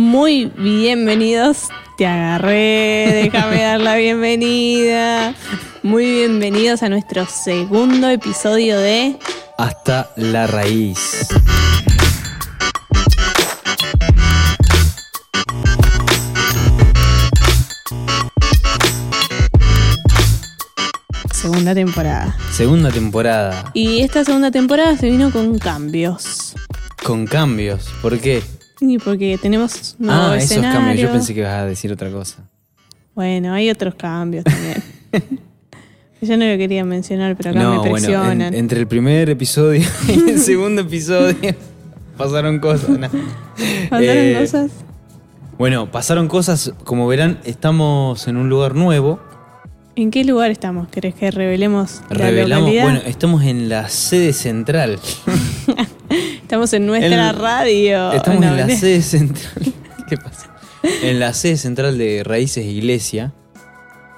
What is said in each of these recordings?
Muy bienvenidos. Te agarré, déjame dar la bienvenida. Muy bienvenidos a nuestro segundo episodio de Hasta la raíz. segunda temporada. Segunda temporada. Y esta segunda temporada se vino con cambios. Con cambios. ¿Por qué? Y porque tenemos nuevo ah, esos cambios. Yo pensé que ibas a decir otra cosa. Bueno, hay otros cambios también. Yo no lo quería mencionar, pero acá me bueno, presionan. en- entre el primer episodio y el segundo episodio pasaron cosas. ¿no? ¿Pasaron Eh, cosas? Bueno, pasaron cosas. Como verán, estamos en un lugar nuevo. ¿En qué lugar estamos? ¿Querés que revelemos la Revelamos. localidad? Bueno, estamos en la sede central. estamos en nuestra radio. Estamos No, en la sede central. ¿Qué pasa? En la sede central de Raíces Iglesia.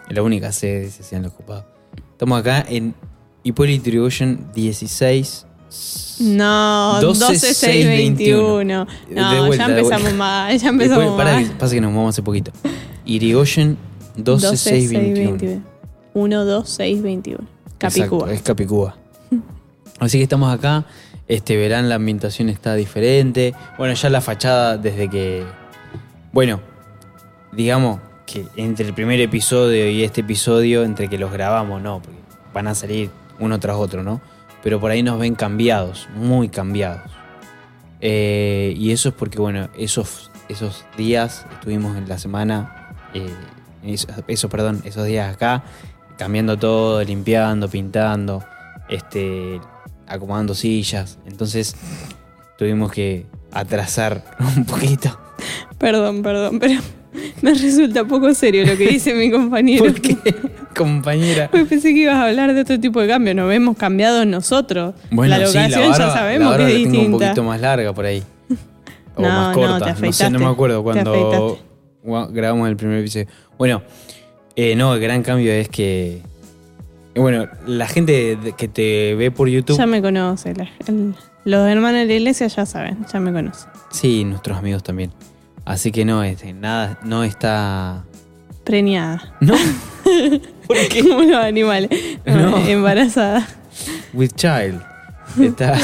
En la única sede, se hacían los ocupados. Estamos acá en Hipólito Yrigoyen 16. No, 12, 12, 6, 21. De No, vuelta, ya empezamos mal, ya empezamos Después, mal. que pasa que nos movamos hace poquito. Irigoyen 12, 6, 21. 1, 2, 6, 21. Capicúa. Exacto, es Capicúa. Así que estamos acá. Este, verán, la ambientación está diferente. Bueno, ya la fachada desde que. Bueno, digamos que entre el primer episodio y este episodio, entre que los grabamos, no, porque van a salir uno tras otro, ¿no? Pero por ahí nos ven cambiados, muy cambiados. Eh, y eso es porque, bueno, esos, esos días estuvimos en la semana, eh, esos, esos, perdón, esos días acá, cambiando todo, limpiando, pintando, este, acomodando sillas. Entonces tuvimos que atrasar un poquito. Perdón, perdón, pero me resulta poco serio lo que dice mi compañero. ¿Por qué, compañera? Pues pensé que ibas a hablar de otro tipo de cambio. Nos hemos cambiado nosotros. Bueno, la sí, locación barba- ya sabemos la que es la tengo un distinta. poquito más larga por ahí. O No, más no, corta. te No, sé, no me acuerdo cuando grabamos el primer episodio. Bueno, eh, no, el gran cambio es que. Bueno, la gente que te ve por YouTube. Ya me conoce. la- el- los hermanos de la iglesia ya saben, ya me conocen. Sí, nuestros amigos también. Así que no, este, nada, no está. Preñada. No. ¿Por qué? Como los animales. No, No. Embarazada. With child. Está.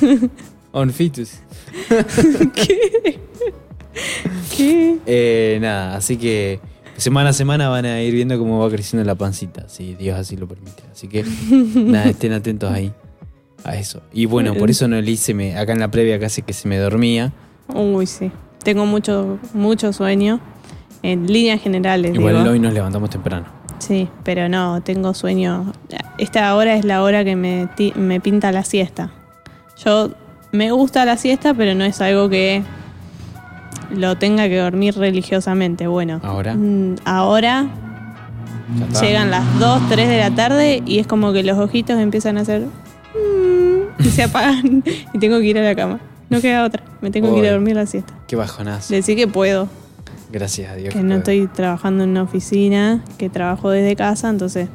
on fetus. ¿Qué? Eh, nada, así que semana a semana van a ir viendo cómo va creciendo la pancita, si Dios así lo permite. Así que nada, estén atentos ahí a eso. Y bueno, por eso no le hice, me, acá en la previa casi que se me dormía. Uy, sí. Tengo mucho, mucho sueño. En líneas generales, Igual digo. hoy nos levantamos temprano. Sí, pero no, tengo sueño. Esta hora es la hora que me, me pinta la siesta. Yo me gusta la siesta, pero no es algo que lo tenga que dormir religiosamente. Bueno, Ahora. mm, ahora llegan las 2, 3 de la tarde y es como que los ojitos empiezan a hacer... mm, y se apagan y tengo que ir a la cama. No queda otra, me tengo que ir a dormir la siesta. Qué bajonazo. Decir que puedo, Gracias a Dios. que no puedo. estoy trabajando en una oficina, que trabajo desde casa, entonces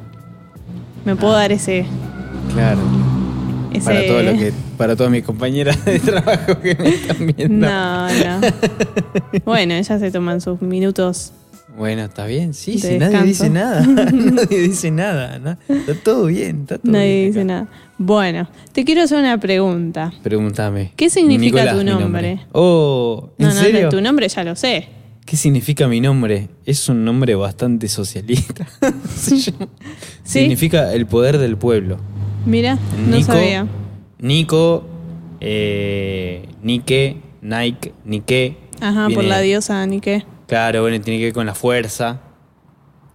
me puedo Ah. dar ese... Claro. Ese Para todo lo que, para todas mis compañeras de trabajo que me están viendo. No, no. bueno, ellas se toman sus minutos. Bueno, está bien, sí, De si nadie dice nada. nadie dice nada. ¿no? Está todo bien, está todo Nadie bien dice nada. Bueno, te quiero hacer una pregunta. Pregúntame. ¿Qué significa Nicolás, tu nombre? Oh, ¿en No, no, serio? tu nombre ya lo sé. ¿Qué significa mi nombre? Es un nombre bastante socialista. Significa el poder del pueblo. Mira, no Nico, sabía. Nico, eh, Nike, Nike, Nike. Ajá, por viene- la diosa Nike. Claro, bueno, tiene que ver con la fuerza.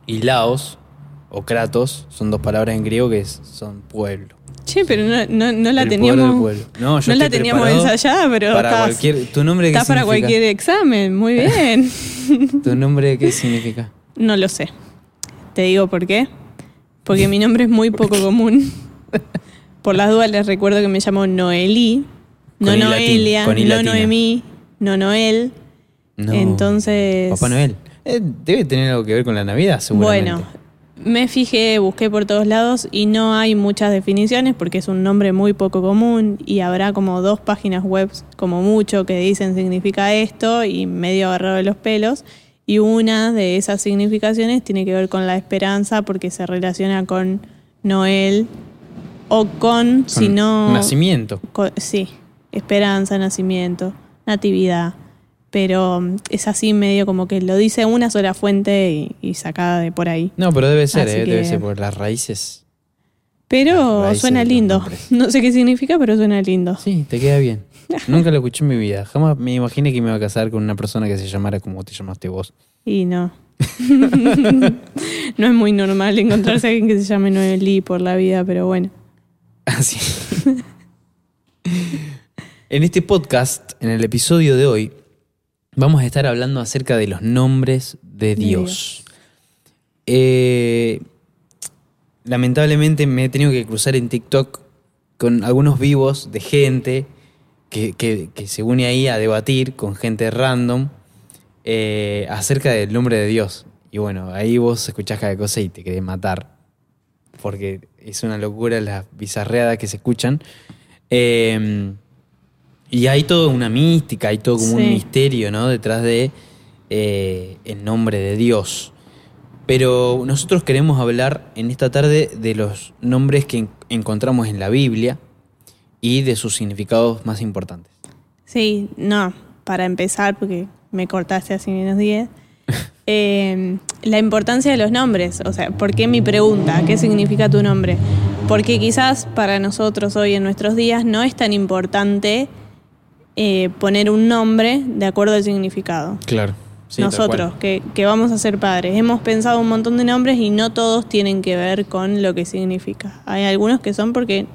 Y Laos, o Kratos, son dos palabras en griego que son pueblo. Che, pero no, no, no la El teníamos. del pueblo. No, yo no la teníamos ensayada, pero para estás, cualquier. ¿Tu nombre qué estás para significa? cualquier examen. Muy bien. ¿Tu nombre qué significa? no lo sé. Te digo por qué. Porque mi nombre es muy poco común. Por las dudas les recuerdo que me llamo Noelí. No latín, Noelia, no. Noemí, no Noel. No. Entonces. Papá Noel. Eh, debe tener algo que ver con la Navidad, seguramente. Bueno, Me fijé, busqué por todos lados y no hay muchas definiciones porque es un nombre muy poco común y habrá como dos páginas web como mucho que dicen significa esto y medio agarrado de los pelos. Y una de esas significaciones tiene que ver con la esperanza porque se relaciona con Noel o con, si Con no... Nacimiento. co- sí, esperanza, nacimiento, natividad. Pero mm, es así medio como que lo dice una sola fuente y, y sacada de por ahí. No, pero debe ser, eh, debe que- ser por las raíces. Pero Las raíces suena lindo. No sé qué significa, pero suena lindo. Sí, te queda bien. Nunca lo escuché en mi vida. Jamás me imaginé que me iba a casar con una persona que se llamara como te llamaste vos. Y no. no es muy normal encontrarse a alguien que se llame Noelí por la vida, pero bueno. Así. en este podcast, en el episodio de hoy, vamos a estar hablando acerca de los nombres de Dios. Eh, lamentablemente me he tenido que cruzar en TikTok con algunos vivos de gente que, que- que se une ahí a debatir con gente random eh, acerca del nombre de Dios. Y bueno, ahí vos escuchás cada cosa y te querés matar. Porque es una locura las bizarreadas que se escuchan. Eh, y hay toda una mística, hay todo como un misterio, ¿no? Detrás de eh, el nombre de Dios. Pero nosotros queremos hablar en esta tarde de los nombres que en- encontramos en la Biblia y de sus significados más importantes. Sí, no, para empezar, porque me cortaste así menos 10. eh, la importancia de los nombres, o sea, ¿por qué mi pregunta? ¿Qué significa tu nombre? Porque quizás para nosotros hoy en nuestros días no es tan importante eh, poner un nombre de acuerdo al significado. Claro. Nosotros, que, que vamos a ser padres, hemos pensado un montón de nombres y no todos tienen que ver con lo que significa. Hay algunos que son porque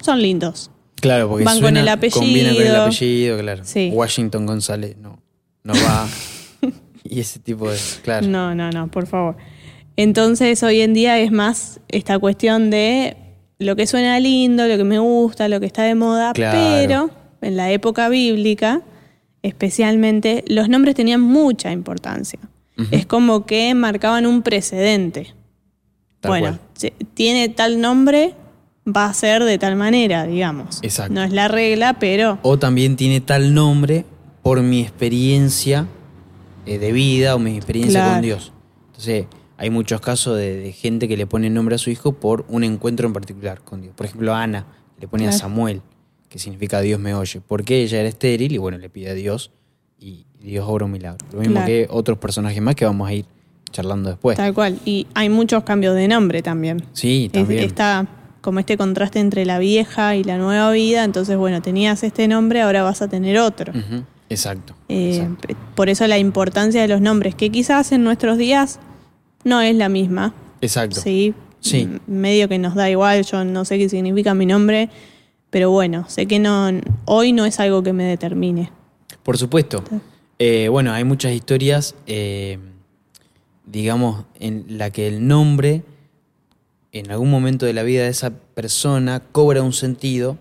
son lindos. Claro, porque Van con el apellido. Con el apellido, claro. Sí. Washington González no, no va. y ese tipo de. Claro. No, no, no, por favor. Entonces hoy en día es más esta cuestión de lo que suena lindo, lo que me gusta, lo que está de moda, Claro. pero en la época bíblica, especialmente, los nombres tenían mucha importancia. Es como que marcaban un precedente. Tal bueno, tiene tal nombre, va a ser de tal manera, digamos. Exacto. No es la regla, pero O también tiene tal nombre por mi experiencia eh, de vida o mi experiencia Claro. con Dios. Entonces, hay muchos casos de, de gente que le pone nombre a su hijo por un encuentro en particular con Dios. Por ejemplo, Ana le pone a. Samuel, que significa Dios me oye, porque ella era estéril y bueno, le pide a Dios y Dios obra un milagro. Lo mismo Claro. que otros personajes más que vamos a ir charlando después. tal cual. Y hay muchos cambios de nombre también. Sí, Es- también. está como este contraste entre la vieja y la nueva vida, entonces bueno, tenías este nombre, ahora vas a tener otro. Ujú, Exacto. Eh, exacto. por eso la importancia de los nombres, que quizás en nuestros días no es la misma. Exacto. Sí, Sí. medio que nos da igual, yo no sé qué significa mi nombre, pero bueno, sé que no hoy no es algo que me determine. Por supuesto. Eh, bueno, hay muchas historias, eh, digamos, en la que el nombre, en algún momento de la vida de esa persona, cobra un sentido,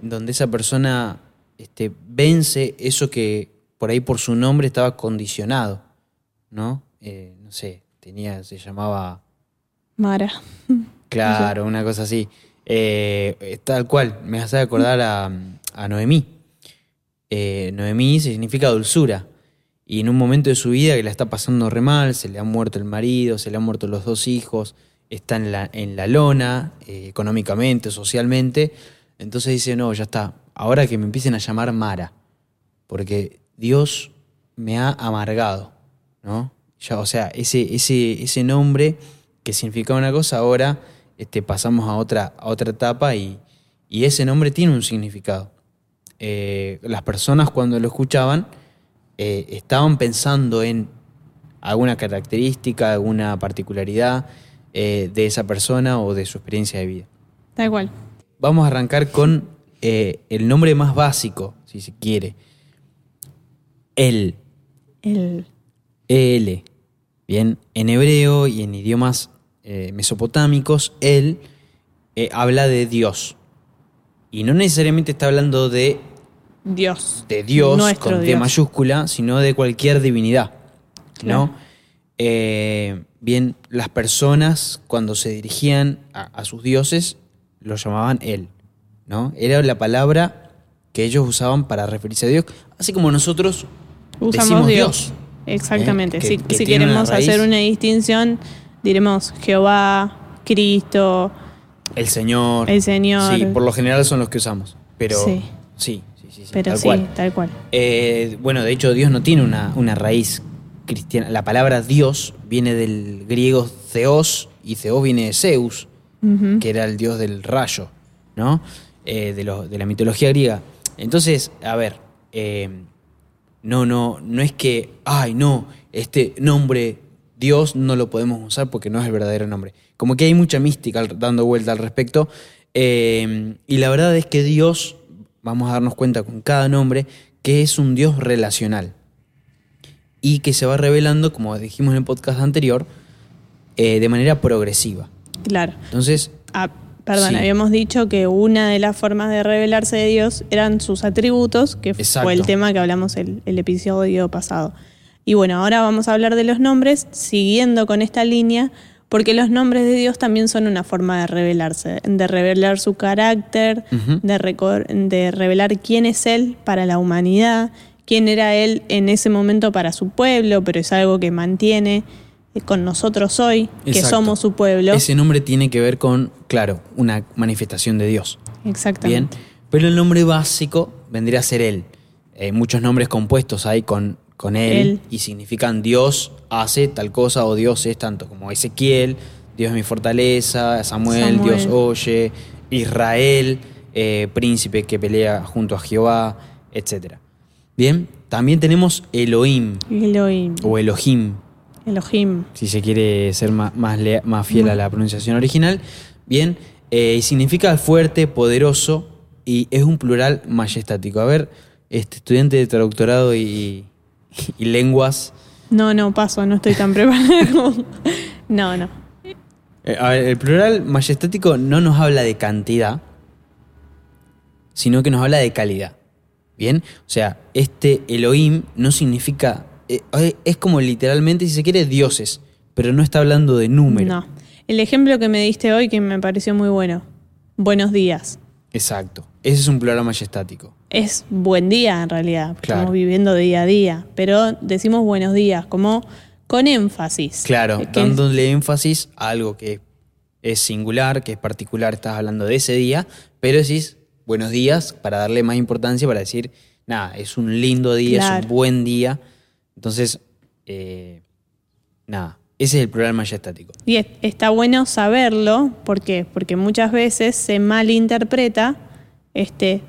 donde esa persona este, vence eso que por ahí por su nombre estaba condicionado, ¿no? Eh, no sé, tenía, se llamaba Mara. Claro, una cosa así. Eh, eh, tal cual, me hace acordar a, a Noemí. Eh, Noemí significa dulzura. Y en un momento de su vida que la está pasando re mal, se le ha muerto el marido, se le han muerto los dos hijos, está en la, en la lona, eh, económicamente, socialmente. Entonces dice, no, ya está, ahora que me empiecen a llamar Mara, porque Dios me ha amargado, ¿no? Ya, o sea, ese, ese, ese nombre que significaba una cosa, ahora este, pasamos a otra, a otra etapa y, y ese nombre tiene un significado. Eh, las personas cuando lo escuchaban eh, estaban pensando en alguna característica, alguna particularidad eh, de esa persona o de su experiencia de vida. Tal cual. Vamos a arrancar con eh, el nombre más básico, si se quiere. El, El, El. Bien, en hebreo y en idiomas eh, mesopotámicos, el eh, habla de Dios. Y no necesariamente está hablando de, Dios. de Dios Nuestro con D mayúscula, sino de cualquier divinidad. Claro. ¿no? Eh, bien, las personas cuando se dirigían a, a sus dioses lo llamaban él, ¿no? Era la palabra que ellos usaban para referirse a Dios, así como nosotros Usamos decimos Dios. Dios. Exactamente. ¿eh? Que- si que si una queremos hacer una distinción, diremos Jehová, Cristo, El Señor. el Señor. Sí, por lo general son los que usamos. Pero Sí. sí, sí, sí, sí, pero tal sí, cual. tal cual. Eh, bueno, de hecho, Dios no tiene una, una raíz cristiana. La palabra Dios viene del griego Zeus y Zeus viene de Zeus, que era el dios del rayo, ¿no? Eh, de, lo- de la mitología griega. Entonces, a ver, eh, no, no, no es que, ay, no, este nombre Dios no lo podemos usar porque no es el verdadero nombre. Como que hay mucha mística dando vuelta al respecto. eh, y la verdad es que Dios, vamos a darnos cuenta con cada nombre, que es un Dios relacional. Y que se va revelando, como dijimos en el podcast anterior, eh, de manera progresiva. Claro. Entonces, Ah, perdón, Sí. habíamos dicho que una de las formas de revelarse de Dios eran sus atributos, que Exacto. fue el tema que hablamos el, el episodio pasado. Y bueno, ahora vamos a hablar de los nombres, siguiendo con esta línea, porque los nombres de Dios también son una forma de revelarse, de revelar su carácter, de, revelar quién es Él para la humanidad, quién era Él en ese momento para su pueblo, pero es algo que mantiene con nosotros hoy, que somos su pueblo. ese nombre tiene que ver con, claro, una manifestación de Dios. Bien, Exactamente. pero el nombre básico vendría a ser Él. Eh, muchos nombres compuestos hay con, con él, Él. y significan Dios hace tal cosa o Dios es tanto, como Ezequiel, Dios es mi fortaleza, Samuel, Samuel. Dios oye, Israel, eh, príncipe que pelea junto a Jehová, etc. Bien, también tenemos Elohim Elohim. o Elohim, Elohim. si se quiere ser más, más, lea- más fiel a la pronunciación original. Bien, eh, significa fuerte, poderoso y es un plural majestático. A ver, este estudiante de traductorado y, y lenguas. No, no, paso, no estoy tan preparada como- No, no. eh, a ver, el plural majestático no nos habla de cantidad, sino que nos habla de calidad. Bien, o sea, este Elohim no significa. Eh, es como literalmente, si se quiere, dioses, pero no está hablando de número. No. El ejemplo que me diste hoy que me pareció muy bueno. Buenos días. Exacto. Ese es un plural majestático. Es buen día en realidad. porque Claro. Estamos viviendo día a día. Pero decimos buenos días, como con énfasis. Claro, dándole énfasis a algo que es singular, que es particular, estás hablando de ese día, pero decís buenos días para darle más importancia, para decir, nada, es un lindo día, es un buen día. Entonces, eh, nada, ese es el plural majestático. Y es- está bueno saberlo, ¿por qué? Porque muchas veces se malinterpreta este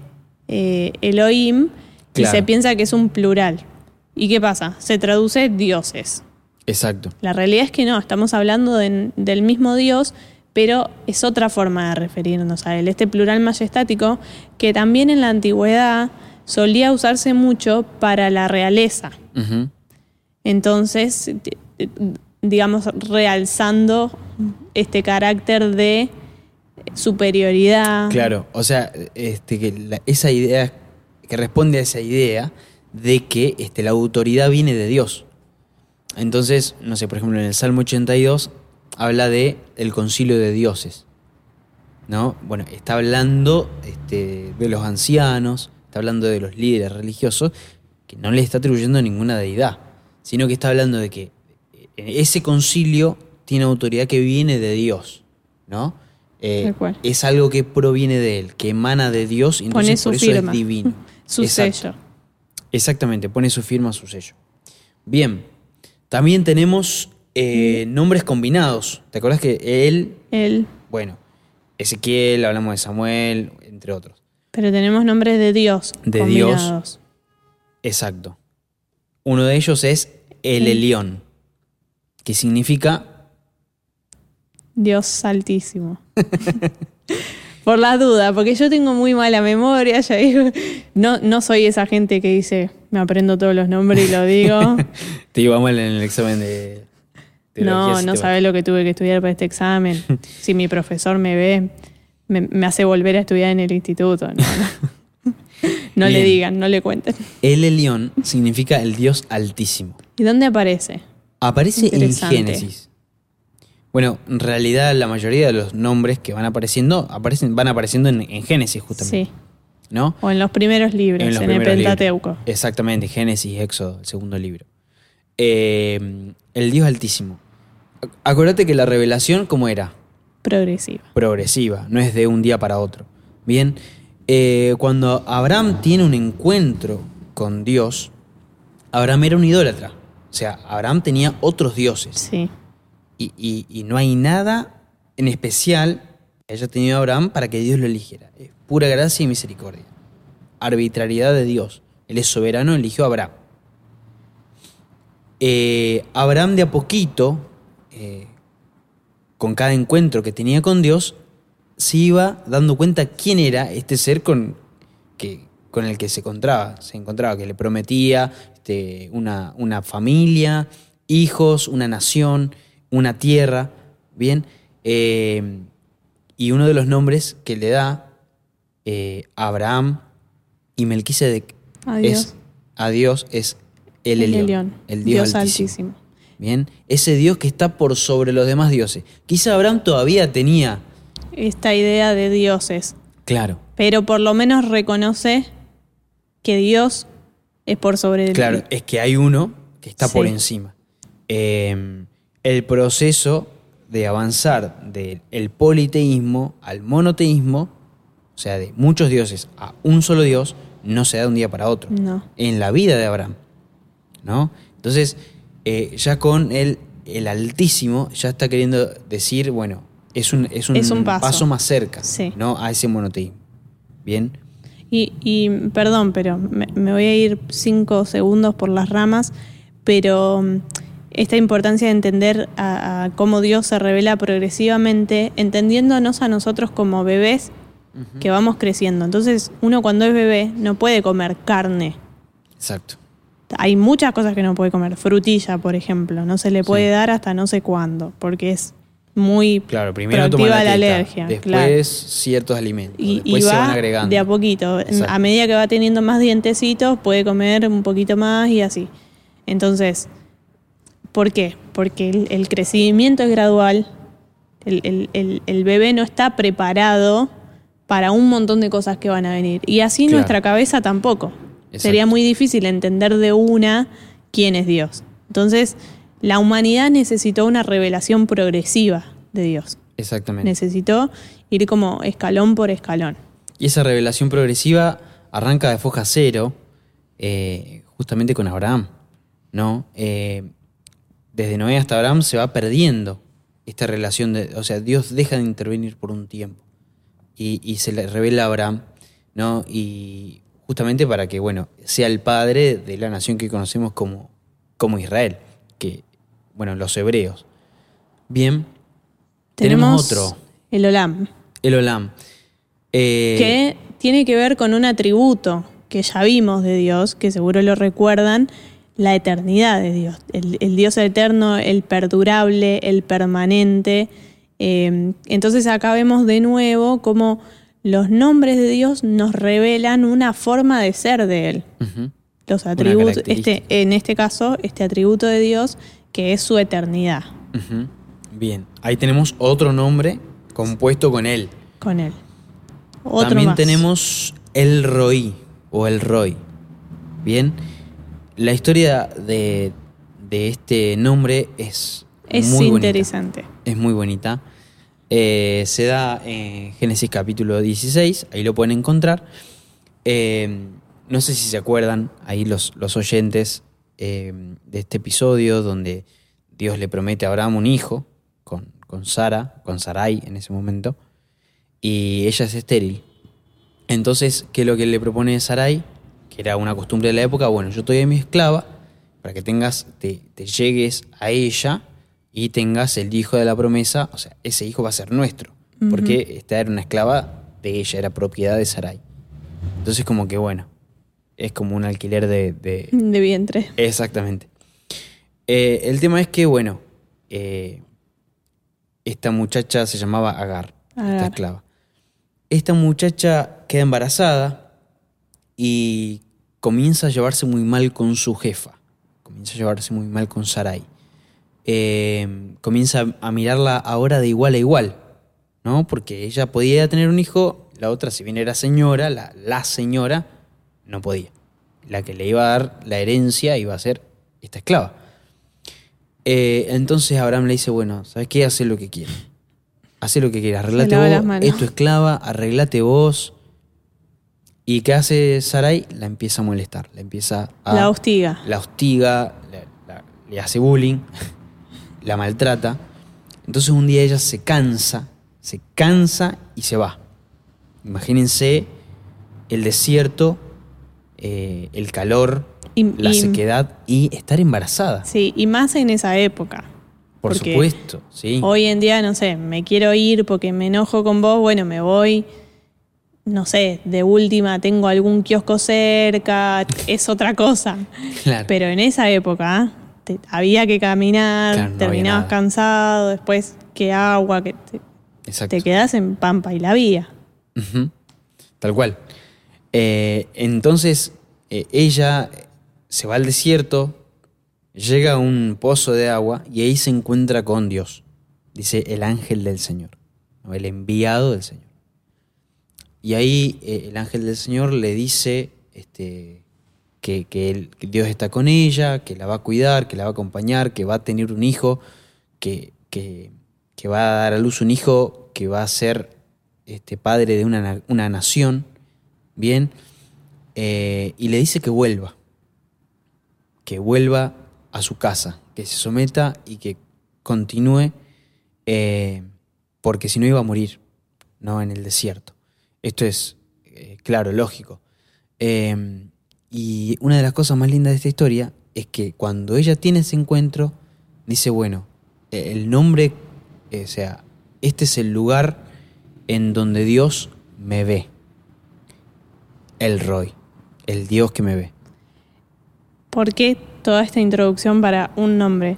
eh, Elohim y se piensa que es un plural. ¿Y qué pasa? Se traduce dioses. Exacto. La realidad es que no, estamos hablando de- del mismo Dios, pero es otra forma de referirnos a él. Este plural majestático que también en la antigüedad solía usarse mucho para la realeza. Entonces, digamos, realzando este carácter de superioridad. Claro, o sea, este, que la- esa idea, que responde a esa idea de que este, la autoridad viene de Dios. Entonces, no sé, por ejemplo, en el Salmo 82 habla de el concilio de dioses. ¿No? Bueno, está hablando este, de los ancianos, está hablando de los líderes religiosos, que no le está atribuyendo ninguna deidad, sino que está hablando de que eh, ese concilio tiene autoridad que viene de Dios, ¿no? Eh, es algo que proviene de él, que emana de Dios y Pone entonces su por eso firma. es divino. Su Exacto. sello. Exactamente, pone su firma, su sello. Bien, también tenemos eh, nombres combinados. ¿Te acuerdas que él, Él. bueno, Ezequiel, hablamos de Samuel, entre otros? Pero tenemos nombres de Dios. De combinados. Exacto. Uno de ellos es el Elión, que significa Dios altísimo. Por la duda, porque yo tengo muy mala memoria, ya digo, no, no soy esa gente que dice, me aprendo todos los nombres y lo digo. Te iba mal en el examen de no, no sabes lo que tuve que estudiar para este examen. Si mi profesor me ve, me, me hace volver a estudiar en el instituto. No, no. No le digan, no le cuenten. El Elión significa el Dios altísimo. ¿Y dónde aparece? Aparece en. Génesis. Bueno, en realidad la mayoría de los nombres que van apareciendo, aparecen, van apareciendo en, en Génesis justamente. Sí. ¿No? O en los primeros libros, en, el libros. Pentateuco. Exactamente, Génesis, Éxodo, el segundo libro. Eh, el Dios Altísimo. Ac- Acuérdate que la revelación, ¿cómo era? Progresiva. Progresiva, no es de un día para otro. Bien, eh, cuando Abraham tiene un encuentro con Dios, Abraham era un idólatra. O sea, Abraham tenía otros dioses. Sí. Y, y- y no hay nada en especial que haya tenido Abraham para que Dios lo eligiera. Es pura gracia y misericordia. Arbitrariedad de Dios. Él es soberano, eligió a Abraham. Eh, Abraham de a poquito, eh, con cada encuentro que tenía con Dios, se iba dando cuenta quién era este ser con, que, con el que se encontraba. Se encontraba, que le prometía este, una, una familia, hijos, una nación, una tierra. Bien. Eh, y uno de los nombres que le da eh, Abraham y Melquisedec A Dios. es a Dios es el El Elión, Elión, el Dios, Dios altísimo. altísimo. Bien, ese Dios que está por sobre los demás dioses. Quizá Abraham todavía tenía, Esta idea de dioses. claro, Pero por lo menos reconoce que Dios es por sobre el claro, es que hay uno que está por encima. Eh, el proceso de avanzar del politeísmo al monoteísmo, o sea, de muchos dioses a un solo Dios, no se da de un día para otro. No. En la vida de Abraham. ¿No? Entonces, eh, ya con el, el Altísimo, ya está queriendo decir, bueno, es un, es un, Es un paso. más cerca, Sí. ¿no? A ese monoteísmo. Bien. Y, y, perdón, pero me, me voy a ir cinco segundos por las ramas, pero mm, esta importancia de entender a, a cómo Dios se revela progresivamente, entendiéndonos a nosotros como bebés que vamos creciendo. Entonces, uno cuando es bebé no puede comer carne. Exacto. Hay muchas cosas que no puede comer. Frutilla, por ejemplo, no se le puede dar hasta no sé cuándo, porque es muy Claro, primero toma la, alergia. después claro. ciertos alimentos, Y, después y se va van agregando. de a poquito. Exacto. A medida que va teniendo más dientecitos, puede comer un poquito más y así. Entonces, ¿por qué? Porque el, el crecimiento es gradual. El, el- el- el bebé no está preparado para un montón de cosas que van a venir. Y así Claro. nuestra cabeza tampoco. Exacto. Sería muy difícil entender de una quién es Dios. Entonces, la humanidad necesitó una revelación progresiva de Dios. Exactamente. Necesitó ir como escalón por escalón. Y esa revelación progresiva arranca de foja cero, eh, justamente con Abraham, ¿no? Eh, desde Noé hasta Abraham se va perdiendo esta relación, de, o sea, Dios deja de intervenir por un tiempo y, y se le revela a Abraham, ¿no? Y justamente para que, bueno, sea el padre de la nación que conocemos como, como Israel, que, bueno, los hebreos. Bien, tenemos otro, El Olam, el Olam. Eh, que tiene que ver con un atributo que ya vimos de Dios, que seguro lo recuerdan, la eternidad de Dios. El, el Dios eterno, el perdurable, el permanente. Eh, entonces acá vemos de nuevo cómo los nombres de Dios nos revelan una forma de ser de Él. Los atributos, este, en este caso, este atributo de Dios, que es su eternidad. Bien, ahí tenemos otro nombre compuesto con él. con Él. Otro También más. tenemos el Roí o el Roy. Bien, la historia de, de este nombre es, Es muy bonita. interesante. Es muy bonita. Eh, se da en Génesis capítulo 16, ahí lo pueden encontrar. Eh, no sé si se acuerdan, ahí los, los oyentes eh, de este episodio donde Dios le promete a Abraham un hijo con, con Sara, con Sarai en ese momento, y ella es estéril. Entonces, ¿qué es lo que le propone Sarai? Que era una costumbre de la época, bueno, yo doy a mi esclava para que tengas, te, te llegues a ella y tengas el hijo de la promesa, o sea, ese hijo va a ser nuestro, porque esta era una esclava de ella, era propiedad de Sarai. Entonces, como que bueno, es como un alquiler de- de, De vientre. Exactamente. Eh, el tema es que, bueno, eh, esta muchacha se llamaba Agar, esta Agar. esclava. Esta muchacha queda embarazada y comienza a llevarse muy mal con su jefa. Comienza a llevarse muy mal con Sarai. Eh, comienza a mirarla ahora de igual a igual, ¿no? Porque ella podía tener un hijo, la otra, si bien era señora, la, la señora, no podía. La que le iba a dar la herencia iba a ser esta esclava. Eh, entonces Abraham le dice, bueno, ¿sabes qué? Haz lo que quieras. Haz lo que quieras. Arreglate vos, es tu esclava, arreglate vos. ¿Y qué hace Sarai? La empieza a molestar, la empieza a... La hostiga. La hostiga, le hace bullying, la maltrata. Entonces un día ella se cansa, se cansa y se va. Imagínense el desierto, eh, el calor, Y- la y- sequedad y estar embarazada. Sí, y más en esa época. Por porque supuesto, sí. Hoy en día, no sé, me quiero ir porque me enojo con vos, bueno, me voy. No sé, de última tengo algún kiosco cerca, es otra cosa. Claro. Pero en esa época te- había que caminar, Claro, no había terminabas cansado, después que agua, que te, Exacto. te quedas en Pampa y la vía. Tal cual. Eh, entonces, eh, ella se va al desierto, llega a un pozo de agua y ahí se encuentra con Dios. Dice el ángel del Señor, el enviado del Señor. Y ahí eh, el ángel del Señor le dice este, que, Dios está con ella, que la va a cuidar, que la va a acompañar, que va a tener un hijo, que, va a dar a luz un hijo que va a ser este, padre de una, na- una nación, ¿bien? Eh, y le dice que vuelva, que vuelva a su casa, que se someta y que continúe, eh, porque si no iba a morir, ¿no? En el desierto. Esto es, eh, claro, lógico. Y una de las cosas más lindas de esta historia es que cuando ella tiene ese encuentro, dice, bueno, eh, el nombre, eh, o sea, este es el lugar en donde Dios me ve. El Roy, el Dios que me ve. ¿Por qué toda esta introducción para un nombre?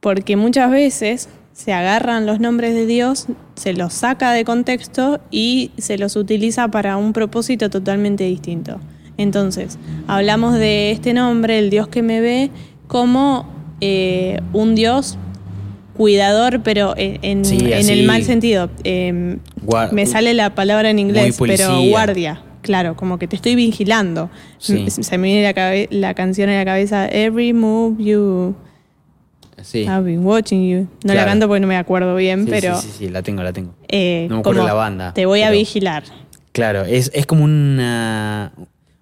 Porque muchas veces se agarran los nombres de Dios, se los saca de contexto y se los utiliza para un propósito totalmente distinto. Entonces, hablamos de este nombre, el Dios que me ve, como eh, un Dios cuidador, pero en, Sí, el mal sentido. Eh, Gua- me sale la palabra en inglés, pero guardia. Claro, como que te estoy vigilando. Sí. Se me viene la, canción en la cabeza, Every Move You, Sí. I've been watching you. No la canto porque no me acuerdo bien, Sí, pero sí, sí, sí, la tengo, la tengo. eh, No me acuerdo la banda, te voy a vigilar. Claro, es, es como una.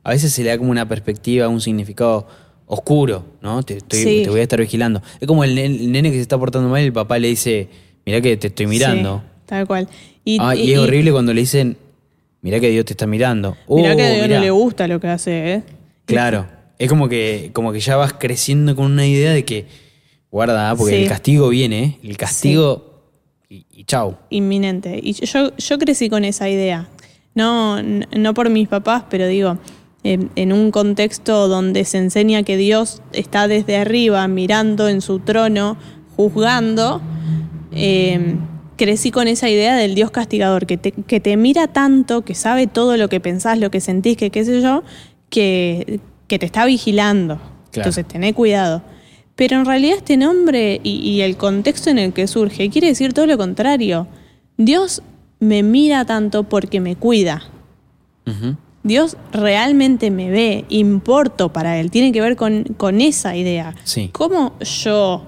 A veces se le da como una perspectiva, un significado oscuro, ¿no? Te, estoy- Sí. te voy a estar vigilando. Es como el, nen- el nene que se está portando mal y el papá le dice, mirá que te estoy mirando. Sí, tal cual. Y, Ah, y, y- es horrible cuando le dicen, mirá que Dios te está mirando. Mirá Oh, que a Dios mirá. no le gusta lo que hace, ¿eh? Claro, es como que, como que ya vas creciendo con una idea de que, guarda, porque Sí. el castigo viene, ¿eh? el castigo y, y chau. inminente. Y yo, yo crecí con esa idea. No, no por mis papás, pero digo, en, en un contexto donde se enseña que Dios está desde arriba, mirando en su trono, juzgando, eh, crecí con esa idea del Dios castigador, que te, que te mira tanto, que sabe todo lo que pensás, lo que sentís, que qué sé yo, que, que te está vigilando. Claro. Entonces, tené cuidado. Pero en realidad este nombre y, y el contexto en el que surge quiere decir todo lo contrario. Dios me mira tanto porque me cuida. Dios realmente me ve, importo para Él. Tiene que ver con, con esa idea. Sí. ¿Cómo yo,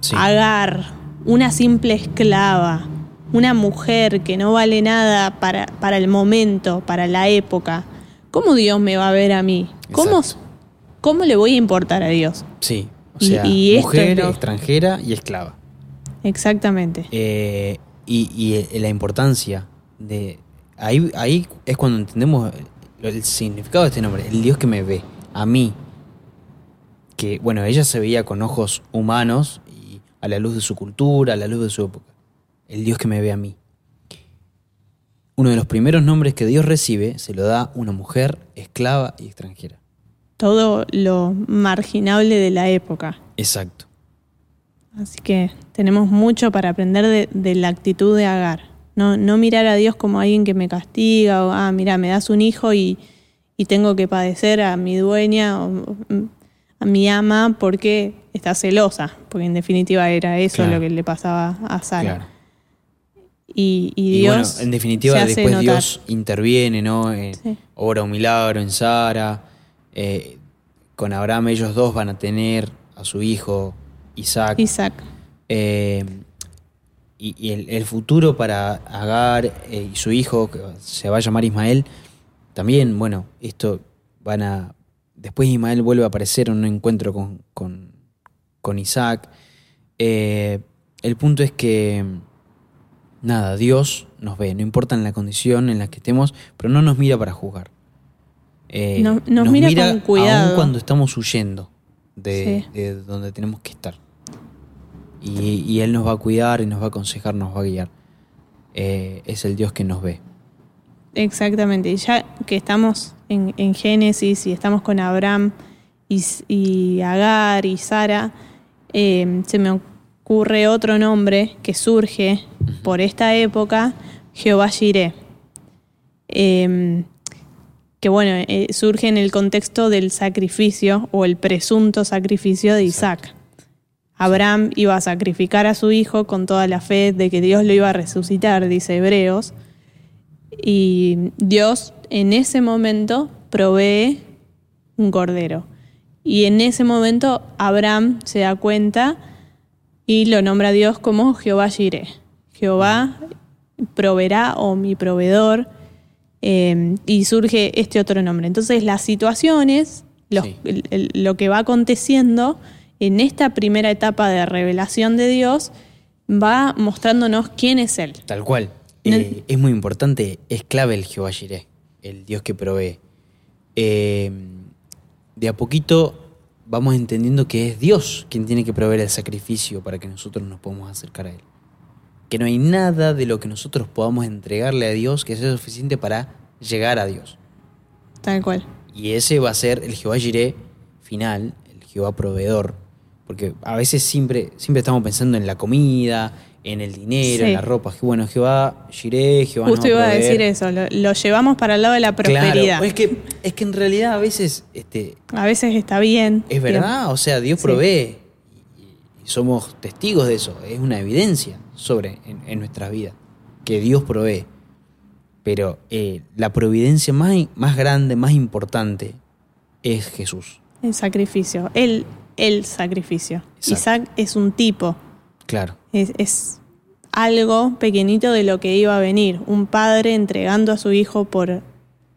Sí. Agar, una simple esclava, una mujer que no vale nada para, para el momento, para la época, cómo Dios me va a ver a mí? ¿Cómo, cómo le voy a importar a Dios? Sí, o sea, y mujer, extranjera y esclava. Exactamente. Eh, y, y, la importancia de... Ahí, ahí es cuando entendemos el, significado de este nombre, el Dios que me ve, a mí. Que, bueno, ella se veía con ojos humanos y a la luz de su cultura, a la luz de su época. El Dios que me ve a mí. Uno de los primeros nombres que Dios recibe se lo da una mujer esclava y extranjera. Todo lo marginable de la época. Exacto. Así que tenemos mucho para aprender de, de la actitud de Agar. No, no mirar a Dios como alguien que me castiga o, ah, mira, me das un hijo y, y tengo que padecer a mi dueña. o- mi ama porque está celosa, porque en definitiva era eso Claro. lo que le pasaba a Sara. Claro. Y, y Y, Dios bueno, en definitiva, después notar. Dios interviene, ¿no? Eh, Sí. Obra un milagro en Sara. Eh, con Abraham ellos dos van a tener a su hijo Isaac. Isaac. Eh, y y el, el futuro para Agar eh, y su hijo, que se va a llamar Ismael, también, bueno, esto van a... Después Ismael vuelve a aparecer en un encuentro con, con, con Isaac. Eh, el punto es que, nada, Dios nos ve, no importa en la condición en la que estemos, pero no nos mira para juzgar. Eh, Nos- nos mira con cuidado. aun cuando estamos huyendo de, Sí. de donde tenemos que estar. Y, y Él nos va a cuidar y nos va a aconsejar, nos va a guiar. Eh, es el Dios que nos ve. Exactamente. Y ya que estamos en, en Génesis y estamos con Abraham y, Agar y Sara, eh, se me ocurre otro nombre que surge por esta época, Jehová Jireh. Eh, que bueno, eh, surge en el contexto del sacrificio o el presunto sacrificio de Isaac. Abraham iba a sacrificar a su hijo con toda la fe de que Dios lo iba a resucitar, dice Hebreos. Y Dios en ese momento provee un cordero. Y en ese momento Abraham se da cuenta y lo nombra a Dios como Jehová Jireh. Jehová proveerá o mi proveedor. eh, y surge este otro nombre. Entonces las situaciones, los- Sí. el- el- lo que va aconteciendo en esta primera etapa de revelación de Dios va mostrándonos quién es Él. Tal cual. Eh, es muy importante, es clave el Jehová Jireh, el Dios que provee. Eh, de a poquito vamos entendiendo que es Dios quien tiene que proveer el sacrificio para que nosotros nos podamos acercar a Él. Que no hay nada de lo que nosotros podamos entregarle a Dios que sea suficiente para llegar a Dios. Tal cual. Y ese va a ser el Jehová Jireh final, el Jehová proveedor. Porque a veces siempre, siempre estamos pensando en la comida, en el dinero, Sí. en la ropa. Bueno, Jehová Jireh, Jehová Justo va iba a decir eso, lo, lo llevamos para el lado de la prosperidad. Claro, es que, es que en realidad a veces este, A veces está bien. es verdad, o sea, Dios provee. Y, y somos testigos de eso. Es una evidencia sobre en, en nuestras vidas. Que Dios provee. Pero eh, la providencia más, más grande, más importante, es Jesús. El sacrificio. El, el sacrificio. Exacto. Isaac es un tipo. Claro. Es, es algo pequeñito de lo que iba a venir. Un padre entregando a su hijo por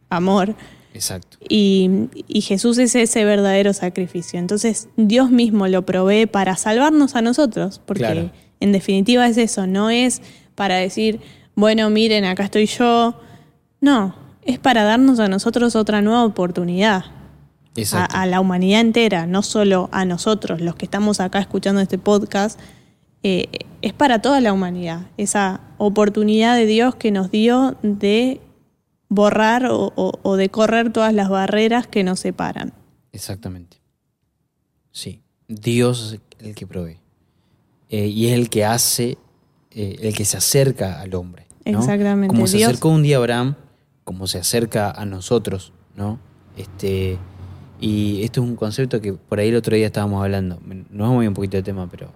amor. Exacto. Y, y Jesús es ese verdadero sacrificio. Entonces Dios mismo lo provee para salvarnos a nosotros, porque Claro. en definitiva es eso, no es para decir, bueno, miren, acá estoy yo. No, es para darnos a nosotros otra nueva oportunidad. A, la humanidad entera, no solo a nosotros, los que estamos acá escuchando este podcast, eh, es para toda la humanidad. Esa oportunidad de Dios que nos dio de borrar o, o- o de correr todas las barreras que nos separan. Exactamente. Sí. Dios es el que provee. Eh, y es el que hace, eh, el que se acerca al hombre. ¿no? Exactamente. Como se Dios- acercó un día a Abraham, como se acerca a nosotros, ¿no? Este, y esto es un concepto que por ahí el otro día estábamos hablando. Nos vamos a ir un poquito de tema, pero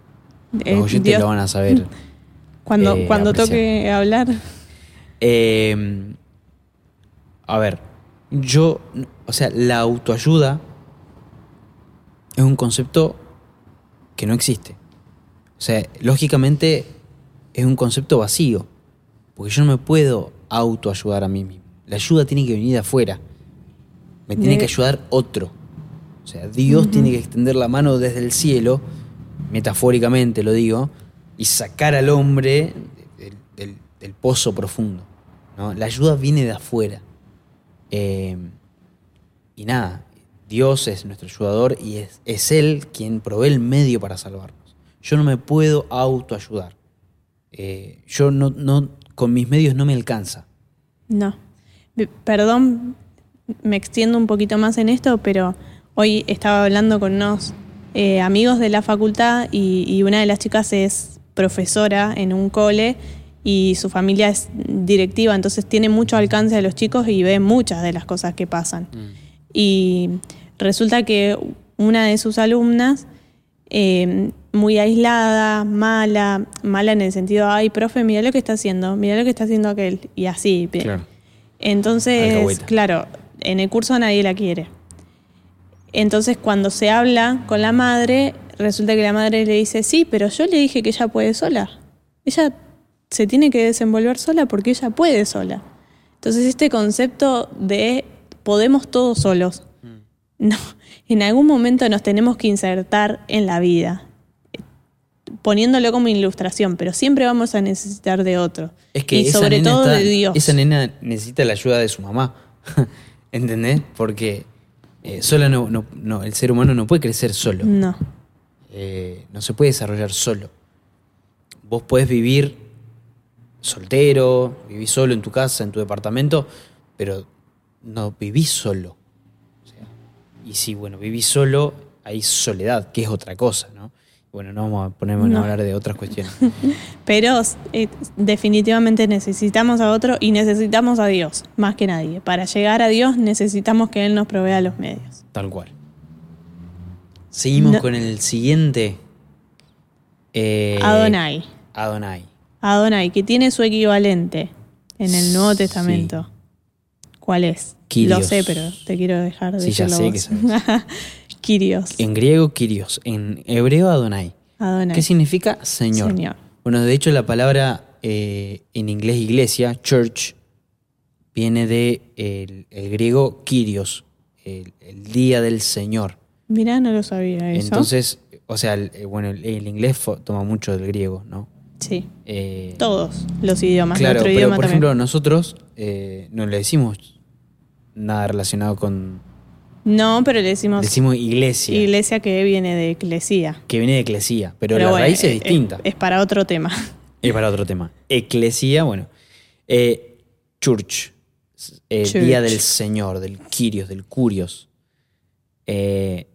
Eh, los oyentes Dios- lo van a saber. Cuando, eh, cuando apreciar. toque hablar, Eh, a ver, yo, o sea, la autoayuda es un concepto que no existe. O sea, lógicamente es un concepto vacío, porque yo no me puedo autoayudar a mí mismo. La ayuda tiene que venir de afuera. Me tiene De- que ayudar otro. O sea, Dios tiene que extender la mano desde el cielo, metafóricamente lo digo, y sacar al hombre del, del- del pozo profundo. ¿no? La ayuda viene de afuera. Eh, y nada, Dios es nuestro ayudador y es, es Él quien provee el medio para salvarnos. Yo no me puedo autoayudar. Eh, yo no, no, con mis medios no me alcanza. no. Perdón, me extiendo un poquito más en esto, pero hoy estaba hablando con unos eh, amigos de la facultad y, y una de las chicas es profesora en un cole y su familia es directiva, entonces tiene mucho alcance a los chicos y ve muchas de las cosas que pasan. Y resulta que una de sus alumnas eh, muy aislada, mala, mala en el sentido, ay, profe, mira lo que está haciendo, mira lo que está haciendo aquel, y así. Claro. Entonces, Alcahueta. claro, en el curso nadie la quiere. Entonces, cuando se habla con la madre, resulta que la madre le dice, sí, pero yo le dije que ella puede sola. Ella se tiene que desenvolver sola porque ella puede sola. Entonces, este concepto de podemos todos solos, no, en algún momento nos tenemos que insertar en la vida, poniéndolo como ilustración, pero siempre vamos a necesitar de otro. Es que y sobre todo está- de Dios. Esa nena necesita la ayuda de su mamá. ¿Entendés? Porque eh, sola no, no- no, el ser humano no puede crecer solo. No. Eh, no se puede desarrollar solo. Vos podés vivir soltero, vivís solo en tu casa, en tu departamento, pero no vivís solo. O sea, y si, bueno, vivís solo, hay soledad, que es otra cosa, ¿no? Bueno, no vamos a ponernos No. a hablar de otras cuestiones. Pero eh, definitivamente necesitamos a otro y necesitamos a Dios, más que nadie. Para llegar a Dios necesitamos que Él nos provea los medios. Tal cual. Seguimos No- con el siguiente. eh, Adonai. Adonai. Adonai, que tiene su equivalente en el Nuevo Sí. Testamento. ¿Cuál es? Kyrios. Lo sé, pero te quiero dejar de Sí, ya sé vos. que Kyrios. En griego, Kyrios. En hebreo, Adonai. Adonai. ¿Qué significa Señor? Señor. Bueno, de hecho, la palabra eh, en inglés iglesia, church, viene de el, el griego Kyrios, el, el día del Señor. Mirá, no lo sabía eso. Entonces, o sea, el, eh, bueno, el, inglés toma mucho del griego, ¿no? sí, Eh, todos los idiomas. Claro, pero idioma por también. ejemplo, nosotros no le decimos nada relacionado con. No, pero le decimos Decimos iglesia, iglesia que viene de eclesía. que viene de eclesía, pero, la bueno, raíz es eh, distinta. Es, para otro tema. Es para otro tema. Eclesía, bueno. Eh, church. eh, Church. Día del Señor, del Kyrios, del Curios. Eh,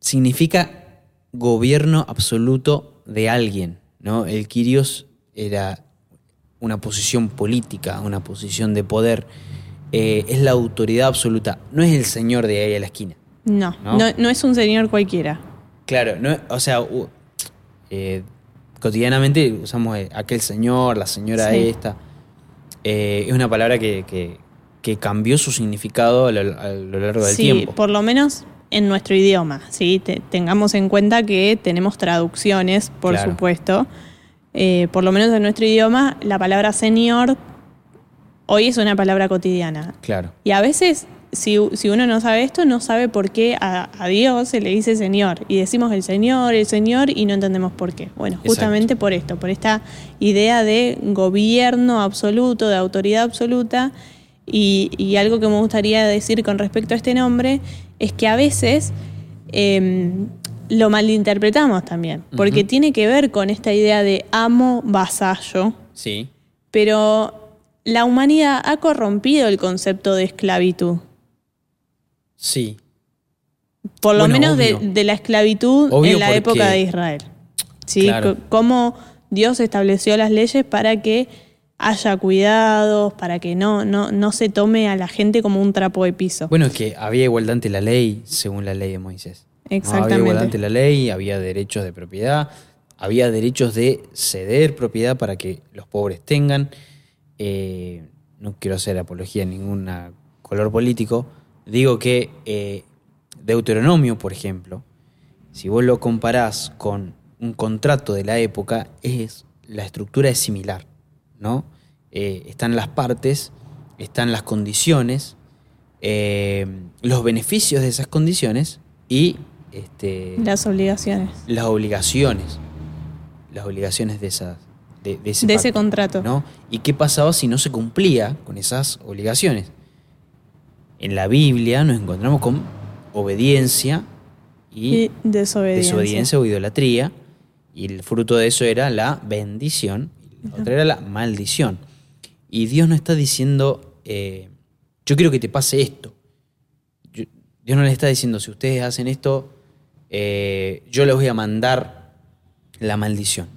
significa gobierno absoluto de alguien. ¿no? El Kyrios era una posición política, una posición de poder. Eh, es la autoridad absoluta. No es el señor de ahí a la esquina. No, ¿No? no, no es un señor cualquiera. Claro, no, o sea, eh, cotidianamente usamos eh, aquel señor, la señora Sí. esta. Eh, es una palabra que, que- que cambió su significado a lo, a lo largo del sí, tiempo. por lo menos en nuestro idioma. ¿sí? Te- tengamos en cuenta que tenemos traducciones, por Claro. supuesto. Eh, por lo menos en nuestro idioma, la palabra señor hoy es una palabra cotidiana. Claro. Y a veces, si, si uno no sabe esto, no sabe por qué a, a Dios se le dice Señor. Y decimos el Señor, el Señor, y no entendemos por qué. Bueno, Exacto. justamente por esto, por esta idea de gobierno absoluto, de autoridad absoluta. Y, y algo que me gustaría decir con respecto a este nombre es que a veces em, lo malinterpretamos también, porque tiene que ver con esta idea de amo vasallo, Sí. pero la humanidad ha corrompido el concepto de esclavitud. Sí. Por lo Bueno, menos de, la esclavitud Obvio en la porque- época de Israel. ¿Sí? Claro. Cómo Dios estableció las leyes para que haya cuidados, para que no, no, no se tome a la gente como un trapo de piso. Bueno, es que había igualdad ante la ley, según la ley de Moisés. ¿no? Exactamente. Había igualdad ante la ley, había derechos de propiedad, había derechos de ceder propiedad para que los pobres tengan. Eh, no quiero hacer apología a ningún color político. Digo que eh, Deuteronomio, por ejemplo, si vos lo comparás con un contrato de la época, es, la estructura es similar, ¿no? Eh, están las partes, están las condiciones, eh, los beneficios de esas condiciones y este, Las obligaciones las obligaciones, las obligaciones de esas, de, de ese de ese pacto, contrato. ¿no? ¿Y qué pasaba si no se cumplía con esas obligaciones? En la Biblia nos encontramos con obediencia y, Y desobediencia. desobediencia o idolatría, y el fruto de eso era la bendición, y la otra era la maldición. Y Dios no está diciendo, eh, yo quiero que te pase esto. Yo- Dios no le está diciendo, si ustedes hacen esto, eh, yo les voy a mandar la maldición.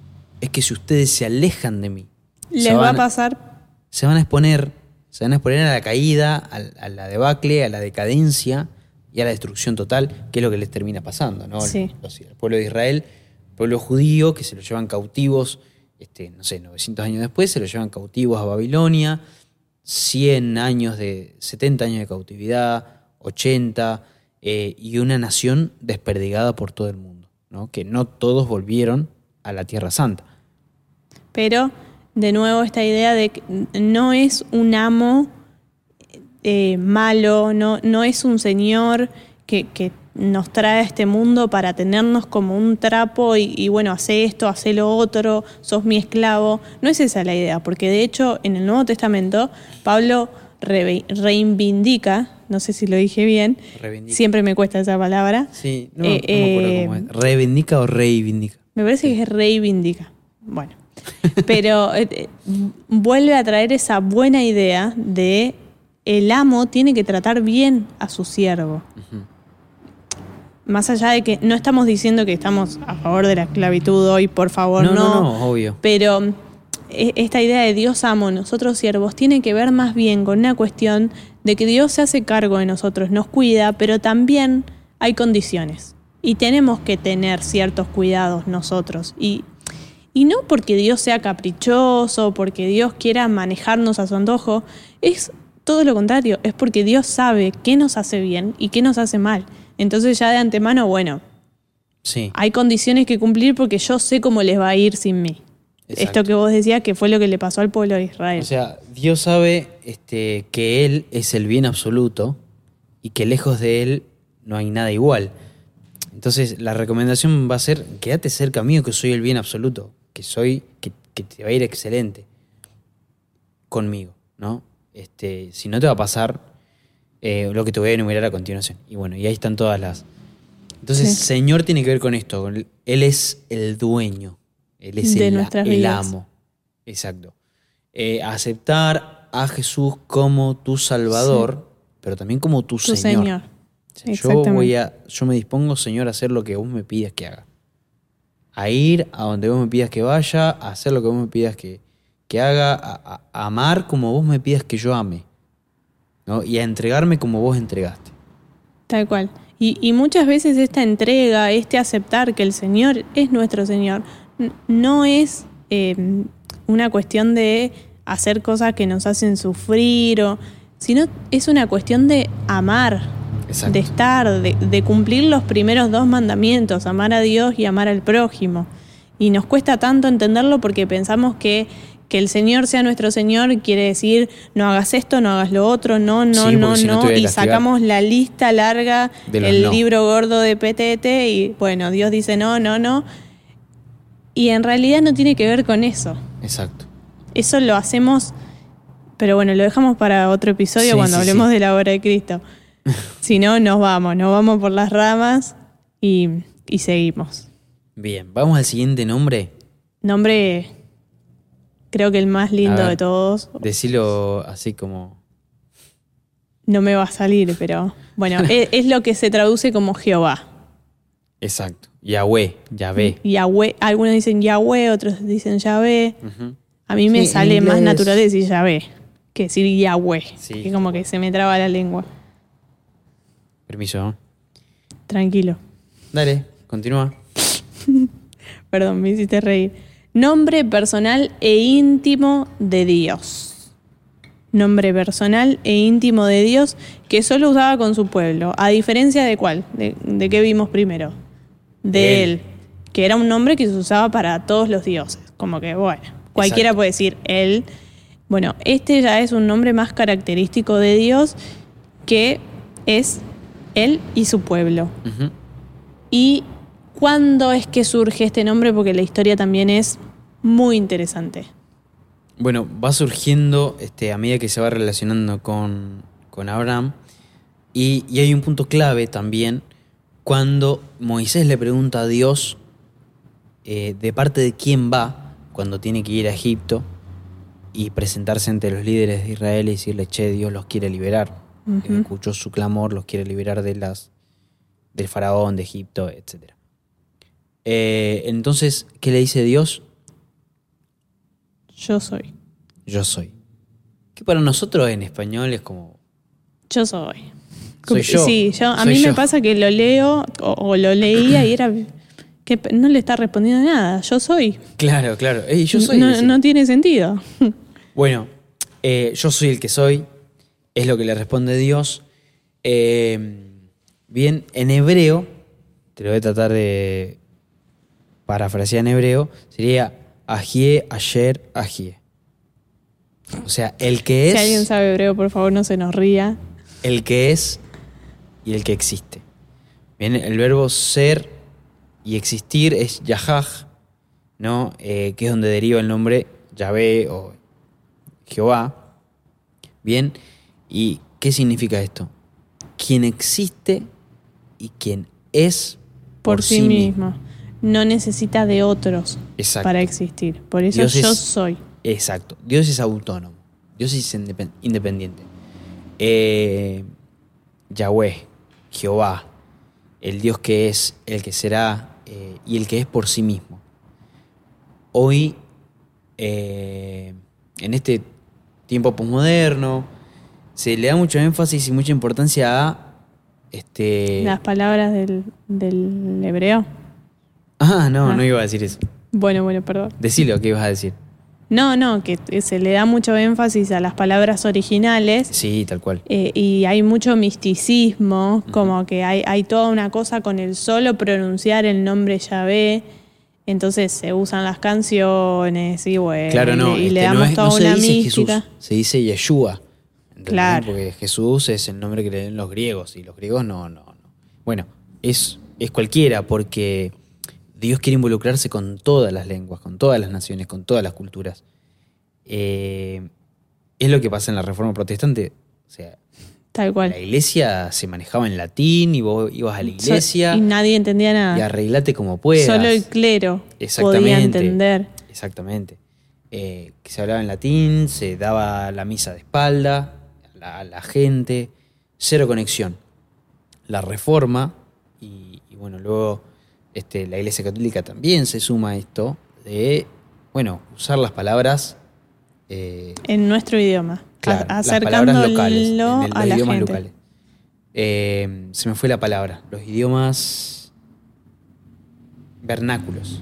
Es que si ustedes se alejan de mí, Les va a pasar se van a exponer, se van a exponer a la caída, a, la debacle, a la decadencia y a la destrucción total, que es lo que les termina pasando, ¿no? Sí. Los- el pueblo de Israel, el pueblo judío, que se lo llevan cautivos, este, no sé, 900 años después, se lo llevan cautivos a Babilonia, 100 años de, 70 años de cautividad, 80, eh, y una nación desperdigada por todo el mundo, ¿no? Que no todos volvieron a la Tierra Santa. Pero, de nuevo, esta idea de que no es un amo eh, malo, no, no es un señor que, que nos trae a este mundo para tenernos como un trapo y, y, bueno, hace esto, hace lo otro, sos mi esclavo. No es esa la idea, porque de hecho en el Nuevo Testamento Pablo re- reivindica, no sé si lo dije bien, Reivindica. siempre me cuesta esa palabra, Sí, no, Eh, no me acuerdo cómo eh, es. ¿Reivindica o reivindica? me parece que es reivindica. Bueno, pero eh, eh, vuelve a traer esa buena idea de el amo tiene que tratar bien a su siervo. Más allá de que no estamos diciendo que estamos a favor de la esclavitud hoy, por favor, No, no. no, no, obvio. Pero eh, esta idea de Dios amo, nosotros siervos, tiene que ver más bien con una cuestión de que Dios se hace cargo de nosotros, nos cuida, pero también hay condiciones. Y tenemos que tener ciertos cuidados nosotros. Y, y no porque Dios sea caprichoso, porque Dios quiera manejarnos a su antojo, es todo lo contrario, es porque Dios sabe qué nos hace bien y qué nos hace mal. Entonces ya de antemano, bueno, Sí. hay condiciones que cumplir porque yo sé cómo les va a ir sin mí. Exacto. Esto que vos decías que fue lo que le pasó al pueblo de Israel. O sea, Dios sabe este, que Él es el bien absoluto y que lejos de Él no hay nada igual. Entonces, la recomendación va a ser, quédate cerca mío que soy el bien absoluto, que soy, que, que te va a ir excelente conmigo, ¿no? Este, si no te va a pasar eh, lo que te voy a enumerar a continuación. Y bueno, y ahí están todas las... Entonces, Sí. Señor tiene que ver con esto, Él es el dueño, Él es De el, nuestras el vidas. amo. Exacto. Eh, aceptar a Jesús como tu Salvador, pero también como tu, tu Señor. Señor. O sea, yo, voy a, yo me dispongo, Señor, a hacer lo que vos me pidas que haga. A ir a donde vos me pidas que vaya, a hacer lo que vos me pidas que, que haga, a, a- amar como vos me pidas que yo ame. ¿no? Y a entregarme como vos entregaste. Tal cual. Y, y muchas veces esta entrega, este aceptar que el Señor es nuestro Señor, no es eh, una cuestión de hacer cosas que nos hacen sufrir, o, sino es una cuestión de amar, Exacto. de estar, de, de cumplir los primeros dos mandamientos, amar a Dios y amar al prójimo. Y nos cuesta tanto entenderlo porque pensamos que, que el Señor sea nuestro Señor quiere decir no hagas esto, no hagas lo otro, no, no, Sí, no, si no y sacamos la lista larga, el no. libro gordo de PTT y bueno, Dios dice no, no, no. Y en realidad no tiene que ver con eso. Exacto. Eso lo hacemos, pero bueno, lo dejamos para otro episodio Sí, cuando sí, hablemos de la obra de Cristo. si no, nos vamos, nos vamos por las ramas y, y seguimos. Bien, vamos al siguiente nombre. Nombre, creo que el más lindo de todos. Decilo así como... No me va a salir, pero bueno, es, es lo que se traduce como Jehová. Exacto. Yahweh, Yahvé. Yahweh, algunos dicen Yahweh, otros dicen Yahvé. A mí me Sí, sale más natural decir Yahvé que decir Yahweh. Sí. Que como que se me traba la lengua. Permiso. Tranquilo. Dale, continúa. Perdón, me hiciste reír. Nombre personal e íntimo de Dios. Nombre personal e íntimo de Dios que solo usaba con su pueblo. A diferencia de cuál? ¿De, de qué vimos primero? De De él. él. Que era un nombre que se usaba para todos los dioses. Como que, bueno, cualquiera Exacto. puede decir él. Bueno, este ya es un nombre más característico de Dios que es él y su pueblo. ¿Y cuándo es que surge este nombre? Porque la historia también es muy interesante. Bueno, va surgiendo este, a medida que se va relacionando con, con Abraham. Y, y hay un punto clave también cuando Moisés le pregunta a Dios eh, de parte de quién va cuando tiene que ir a Egipto y presentarse ante los líderes de Israel y decirle, che, Dios los quiere liberar. Ujú. Escuchó su clamor, los quiere liberar de las, del faraón, de Egipto, etc. Eh, entonces, ¿qué le dice Dios? Yo soy. Yo soy. Que para nosotros en español es como, Yo soy. Soy yo. Sí, yo, a Soy mí me pasa que lo leo o, o lo leía y era que no le está respondiendo nada. Yo soy. Claro, claro. Ey, yo soy. no tiene sentido. Bueno, eh, yo soy el que soy, es lo que le responde Dios. Eh, bien, en hebreo, te lo voy a tratar de parafrasear en hebreo, sería Ajie, Ayer, Ajie. O sea, el que Si alguien es, sabe hebreo, por favor, no se nos ría. el que es y el que existe. Bien, el verbo ser y existir es Yahaj, ¿no? Eh, que es donde deriva el nombre Yahvé o Jehová. Bien, ¿y qué significa esto? Quien existe y quien es Por, sí, mismo. No necesita de otros Exacto. para existir. Por eso Dios yo es- soy. Exacto. Dios es autónomo. Dios es independ- independiente. Eh, Yahweh, Jehová, el Dios que es, el que será eh, y el que es por sí mismo. Hoy, eh, en este tiempo posmoderno, se le da mucho énfasis y mucha importancia a este. Las palabras del, del hebreo. Ah, no, Ah. no iba a decir eso. Bueno, bueno, perdón. Decilo, ¿qué ibas a decir? No, no, que se le da mucho énfasis a las palabras originales Sí, tal cual. eh, y hay mucho misticismo, como que hay, hay toda una cosa con el solo pronunciar el nombre Yahvé. Entonces se usan las canciones y bueno, Claro, no, y, este, le no, damos es- toda no se una dice mística. Jesús, se dice Yeshua. Claro. Porque Jesús es el nombre que le den los griegos y los griegos no, no, no. Bueno, es, es cualquiera porque Dios quiere involucrarse con todas las lenguas, con todas las naciones, con todas las culturas. Eh, es lo que pasa en la Reforma Protestante. O sea, Tal cual. la iglesia se manejaba en latín y vos ibas a la So- iglesia y nadie entendía y nada. arreglate como puedas. Solo el clero podía entender. Exactamente. Eh, que se hablaba en latín, se daba la misa de espalda la, a la gente, cero conexión. La reforma, y, y bueno, luego este, la Iglesia Católica también se suma a esto, de, bueno, usar las palabras, eh, En nuestro idioma. claro, a- las palabras acercándolo locales, en el- a los la idiomas gente. locales. Eh, se me fue la palabra, los idiomas vernáculos.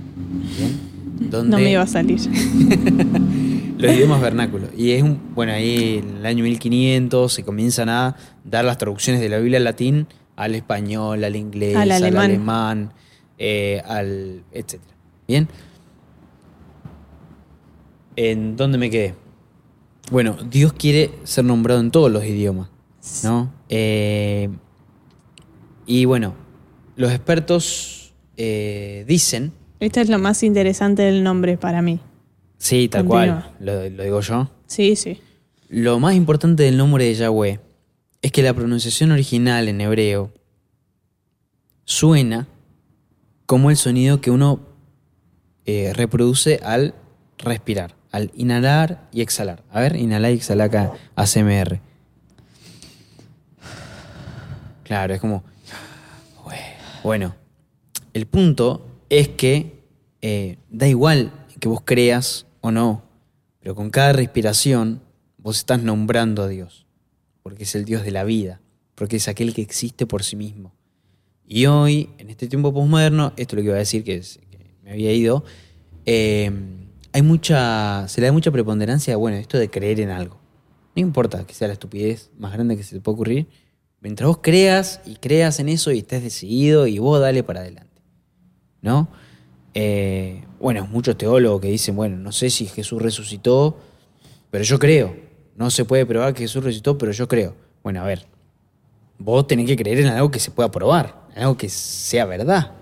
¿bien? No Donde- me iba a salir. los idiomas vernáculos. Y es un, bueno, ahí en el año 1500 se comienzan a dar las traducciones de la Biblia al latín al español, al inglés, Al al alemán. alemán, eh, al etcétera. Bien. ¿En dónde me quedé? Bueno, Dios quiere ser nombrado en todos los idiomas, ¿no? Eh, y bueno, los expertos eh, dicen, Esto es lo más interesante del nombre para mí. Sí, tal Continúa. cual, lo, lo digo yo, Sí, sí. Lo más importante del nombre de Yahweh es que la pronunciación original en hebreo suena como el sonido que uno eh, reproduce al respirar, al inhalar y exhalar. A ver, inhalar y exhalar acá, ACMR. Claro, es como... Bueno, el punto es que eh, da igual que vos creas o no, pero con cada respiración vos estás nombrando a Dios, porque es el Dios de la vida, porque es aquel que existe por sí mismo. Y hoy, en este tiempo posmoderno, esto es lo que iba a decir, que, es- que me había ido, eh, hay mucha, se le da mucha preponderancia bueno, esto de creer en algo. No importa que sea la estupidez más grande que se te pueda ocurrir, mientras vos creas y creas en eso y estés decidido y vos dale para adelante. ¿No? Eh, bueno, muchos teólogos que dicen, bueno, no sé si Jesús resucitó, pero yo creo. No se puede probar que Jesús resucitó, pero yo creo. Bueno, a ver, vos tenés que creer en algo que se pueda probar, en algo que sea verdad.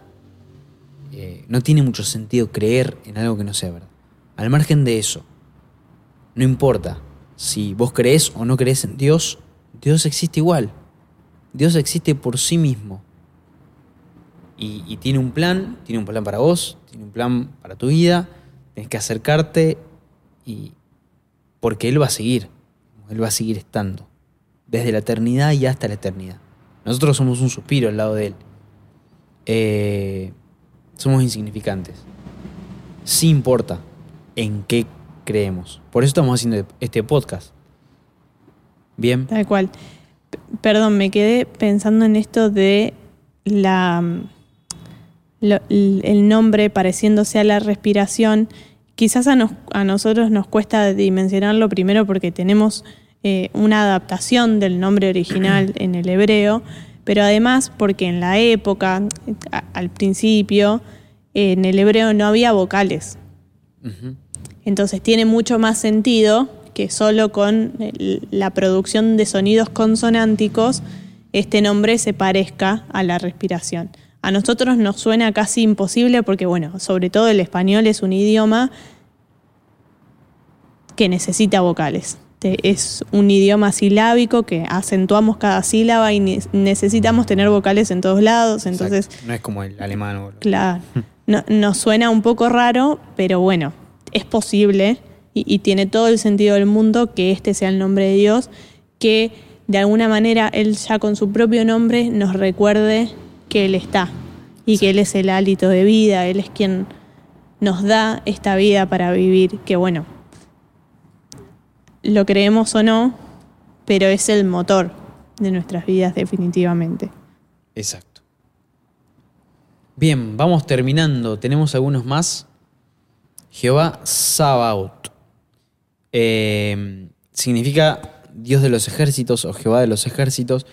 Eh, no tiene mucho sentido creer en algo que no sea verdad. Al margen de eso, no importa si vos crees o no crees en Dios, Dios existe igual. Dios existe por sí mismo. Y, tiene un plan, tiene un plan para vos, tiene un plan para tu vida. Tienes que acercarte y porque Él va a seguir. Él va a seguir estando. Desde la eternidad y hasta la eternidad. Nosotros somos un suspiro al lado de Él. Eh, somos insignificantes. Sí importa en qué creemos. Por eso estamos haciendo este podcast. Bien. Tal cual. Perdón, me quedé pensando en esto de la lo- el nombre pareciéndose a la respiración. Quizás a, nos- a nosotros nos cuesta dimensionarlo primero porque tenemos eh, una adaptación del nombre original en el hebreo, pero además porque en la época, a- al principio, en el hebreo no había vocales. Entonces tiene mucho más sentido que solo con el- la producción de sonidos consonánticos este nombre se parezca a la respiración. A nosotros nos suena casi imposible porque, bueno, sobre todo el español es un idioma que necesita vocales. Es un idioma silábico que acentuamos cada sílaba y ne- necesitamos tener vocales en todos lados. Entonces, Exacto. No es como el alemán o Claro. No, nos suena un poco raro, pero bueno, es posible y, y tiene todo el sentido del mundo que este sea el nombre de Dios, que de alguna manera Él ya con su propio nombre nos recuerde que Él está y que Él es el hálito de vida, Él es quien nos da esta vida para vivir, que bueno, lo creemos o no, pero es el motor de nuestras vidas definitivamente. Exacto. Bien, vamos terminando. Tenemos algunos más. Jehová Sabaoth. Eh, significa Dios de los ejércitos o Jehová de los ejércitos,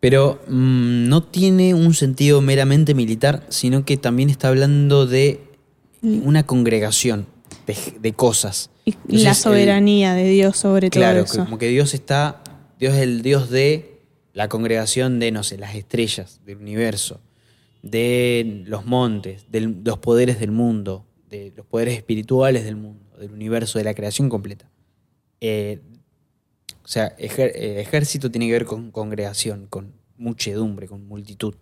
pero mm, no tiene un sentido meramente militar, sino que también está hablando de una congregación de, de cosas. Y Entonces, la el- soberanía de Dios sobre Claro, todo eso. como que Dios está, Dios es el Dios de la congregación de, no sé, las estrellas del universo, de los montes, de los poderes del mundo, de los poderes espirituales del mundo, del universo, de la creación completa. Eh, o sea, ejer- eh, ejército tiene que ver con congregación, con muchedumbre, con multitud.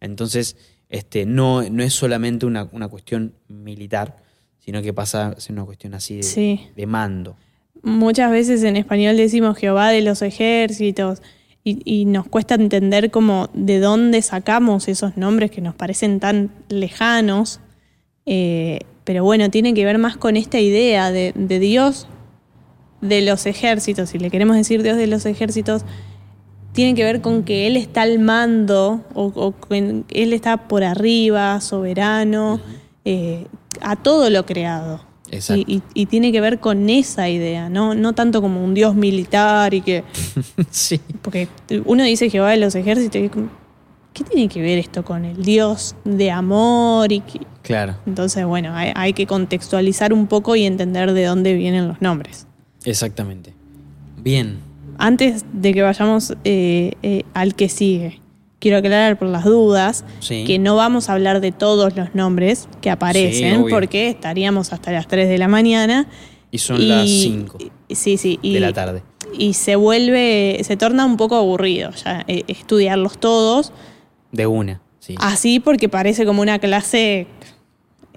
Entonces, este, no, no es solamente una, una cuestión militar, sino que pasa a ser una cuestión así de, Sí. de mando. Muchas veces en español decimos Jehová de los ejércitos y, y nos cuesta entender como de dónde sacamos esos nombres que nos parecen tan lejanos. Eh, pero bueno, tiene que ver más con esta idea de, de Dios de los ejércitos, si le queremos decir Dios de los ejércitos, tiene que ver con que Él está al mando o, o que Él está por arriba, soberano, eh, a todo lo creado. Exacto. Y, y- y tiene que ver con esa idea, ¿no? no tanto como un Dios militar y que... sí. Porque uno dice Jehová de los ejércitos y es como, ¿qué tiene que ver esto con el Dios de amor? y que- Claro, Entonces, bueno, hay, hay que contextualizar un poco y entender de dónde vienen los nombres. Exactamente. Bien. Antes de que vayamos eh, eh, al que sigue, quiero aclarar por las dudas Sí. que no vamos a hablar de todos los nombres que aparecen porque estaríamos hasta las 3 de la mañana. Y son las 5 Sí, sí. Y, de la tarde. Y se vuelve, se torna un poco aburrido ya eh, estudiarlos todos De una. Sí. así porque parece como una clase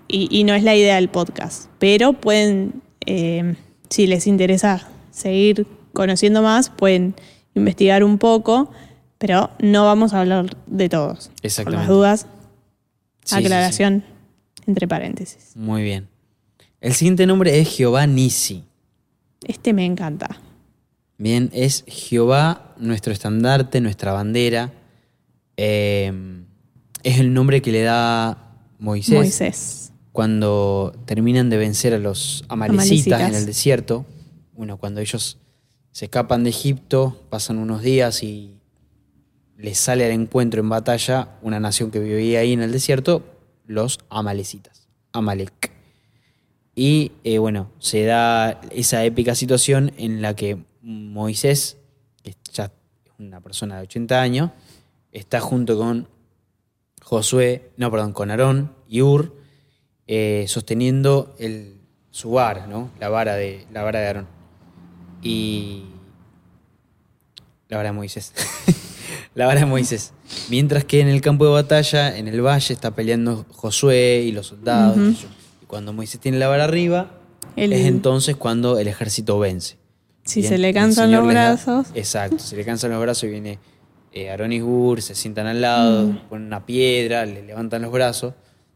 y, y no es la idea del podcast. Pero pueden, eh, si les interesa seguir conociendo más, pueden investigar un poco, pero no vamos a hablar de todos. Por Exactamente. las dudas, Sí, sí, aclaración entre paréntesis. Muy bien. El siguiente nombre es Jehová Nisi. Este me encanta. Bien, es Jehová, nuestro estandarte, nuestra bandera. Eh, es el nombre que le da Moisés, Moisés. Cuando terminan de vencer a los amalecitas, Amalecitas. en el desierto. Bueno, cuando ellos se escapan de Egipto, pasan unos días y les sale al encuentro en batalla una nación que vivía ahí en el desierto, los amalecitas, Amalek. Y eh, bueno, se da esa épica situación en la que Moisés, que ya es una persona de 80 años, está junto con Josué, no, perdón, con Aarón y Ur, eh, sosteniendo el, su vara, ¿no? La vara de, la vara de Aarón. Y. La vara de Moisés. la vara de Moisés. Mientras que en el campo de batalla, en el valle, está peleando Josué y los soldados. Y yo. Y cuando Moisés tiene la vara arriba, El- es entonces cuando el ejército vence. Si Bien, se le cansan los les da- brazos. exacto, se le cansan los brazos y viene eh, Aarón y Ur, se sientan al lado, Mm. ponen una piedra, le levantan los brazos.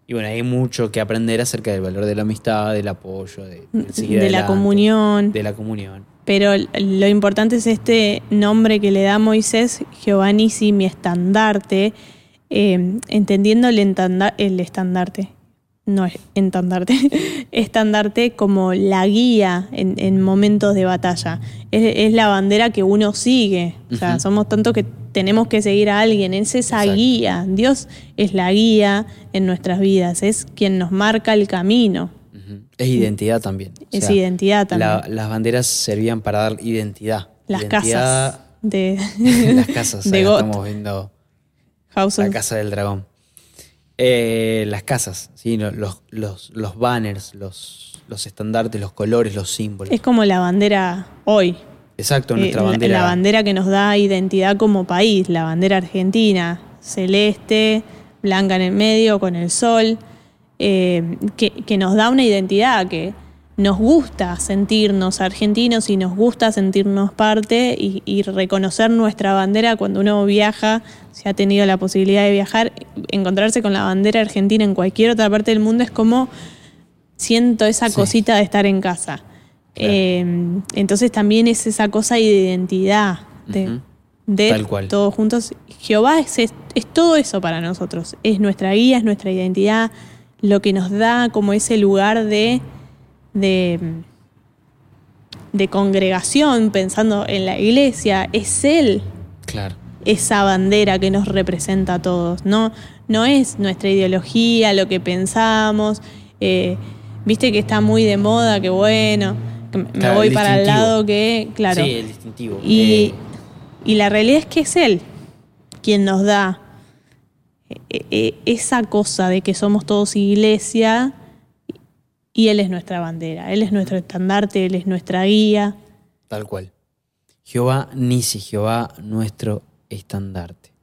Y bueno, hay mucho que aprender acerca del valor de la amistad, del apoyo, de, del mm, de la comunión. De la comunión. Pero lo importante es este nombre que le da Moisés, Giovanni, mi estandarte, eh, entendiendo el, el estandarte, no es estandarte, estandarte como la guía en, momentos de batalla. Es, la bandera que uno sigue. O sea, somos tantos que tenemos que seguir a alguien. Es esa guía. Dios es la guía en nuestras vidas. Es quien nos marca el camino. Es identidad también. Es identidad también. Las banderas servían para dar identidad. Las casas. De, las casas. De estamos viendo la. Casa del Dragón. Eh, las casas, ¿sí? los, los, los banners, los, los, estandartes, los colores, los símbolos. Es como la bandera hoy. Exacto, eh, nuestra bandera. La, bandera que nos da identidad como país, la bandera argentina, celeste, blanca en el medio, con el sol, eh, que, que, nos da una identidad que nos gusta sentirnos argentinos y nos gusta sentirnos parte y, reconocer nuestra bandera cuando uno viaja, si ha tenido la posibilidad de viajar, encontrarse con la bandera argentina en cualquier otra parte del mundo es como siento esa cosita de estar en casa. Em, entonces también es esa cosa de identidad, de, todos juntos. Jehová es, es, es todo eso para nosotros, es nuestra guía, es nuestra identidad, lo que nos da como ese lugar de de, de congregación, pensando en la iglesia, es Él. Esa bandera que nos representa a todos, ¿no? No es nuestra ideología, lo que pensamos. Eh, viste que está muy de moda, que bueno, me voy para el lado que, claro. Sí, el distintivo. Y, eh. y la realidad es que es Él quien nos da eh, esa cosa de que somos todos iglesia y Él es nuestra bandera, Él es nuestro estandarte, Él es nuestra guía. Tal cual. Jehová Nisi, Jehová nuestro estandarte.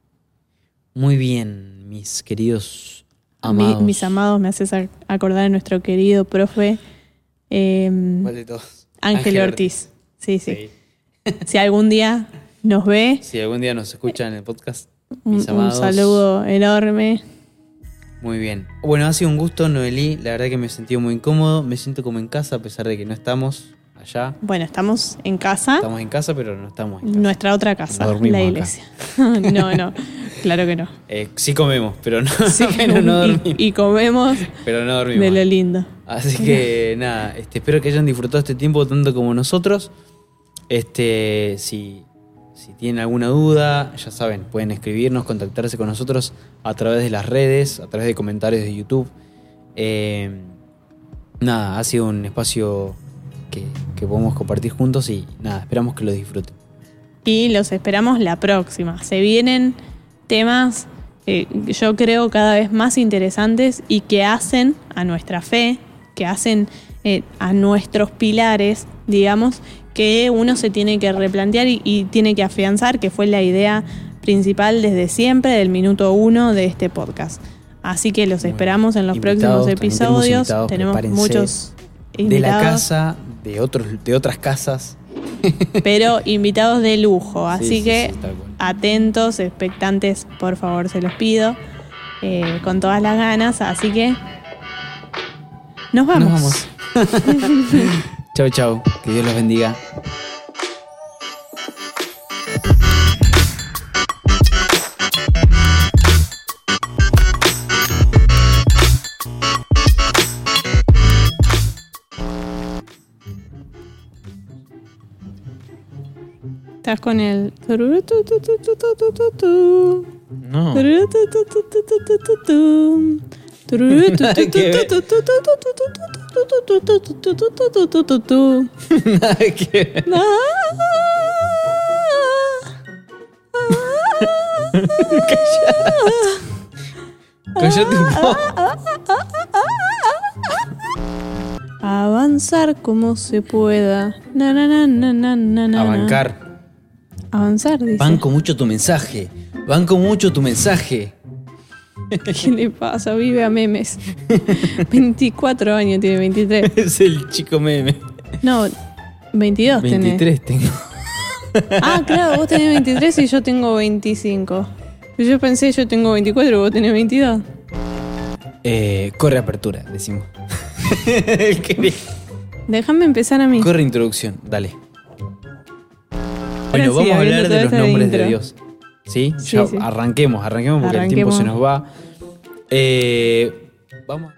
Muy bien, mis queridos amados. Mis amados, me haces acordar a nuestro querido profe. Eh, de todos? Ángel, Ortiz. Sí, sí. si algún día nos ve. Si algún día nos escucha en el podcast. Un saludo enorme. Muy bien. Bueno, ha sido un gusto, Noelí. La verdad que me he sentido muy incómodo. Me siento como en casa, a pesar de que no estamos allá. Bueno, estamos en casa. Estamos en casa, pero no estamos en casa. Nuestra otra casa, no la iglesia. no, no, claro que no. Eh, sí comemos, pero no, dormimos. Y, comemos pero no dormimos. de lo lindo. Así que nada, este, espero que hayan disfrutado este tiempo tanto como nosotros. Este, si si tienen alguna duda, ya saben, pueden escribirnos, contactarse con nosotros a través de las redes, a través de comentarios de YouTube. Eh, nada, ha sido un espacio que, podemos compartir juntos y nada, esperamos que lo disfruten. Y los esperamos la próxima. Se vienen temas eh, yo creo cada vez más interesantes y que hacen a nuestra fe, que hacen eh, a nuestros pilares, digamos, que uno se tiene que replantear y, tiene que afianzar, que fue la idea principal desde siempre, del minuto uno de este podcast. Así que los esperamos en los próximos episodios. Tenemos, muchos invitados. De la casa, de, otros, de otras casas. Pero invitados de lujo, así que atentos, expectantes, por favor, se los pido. Eh, con todas las ganas, así que nos vamos. Nos vamos. Chao, chao. Que Dios los bendiga. Estás con el. No. Avanzar como se pueda. Na, na, na, na, na, na, na. Avancar. Avanzar, dice. Banco mucho tu mensaje. Banco mucho tu mensaje. ¿Qué le pasa? Vive a memes. 24 años tiene, 23. Es el chico meme. No, 22 tenés. 23 tengo. Ah, claro, vos tenés 23 y yo tengo 25. Yo pensé, yo tengo 24 y vos tenés 22. Eh, corre apertura, decimos. Déjame empezar a mí. corre introducción, dale. Bueno, sí, vamos a hablar de los de nombres de. Dios. ¿Sí? Sí, Ya sí. arranquemos, arranquemos porque el tiempo se nos va. Eh, vamos.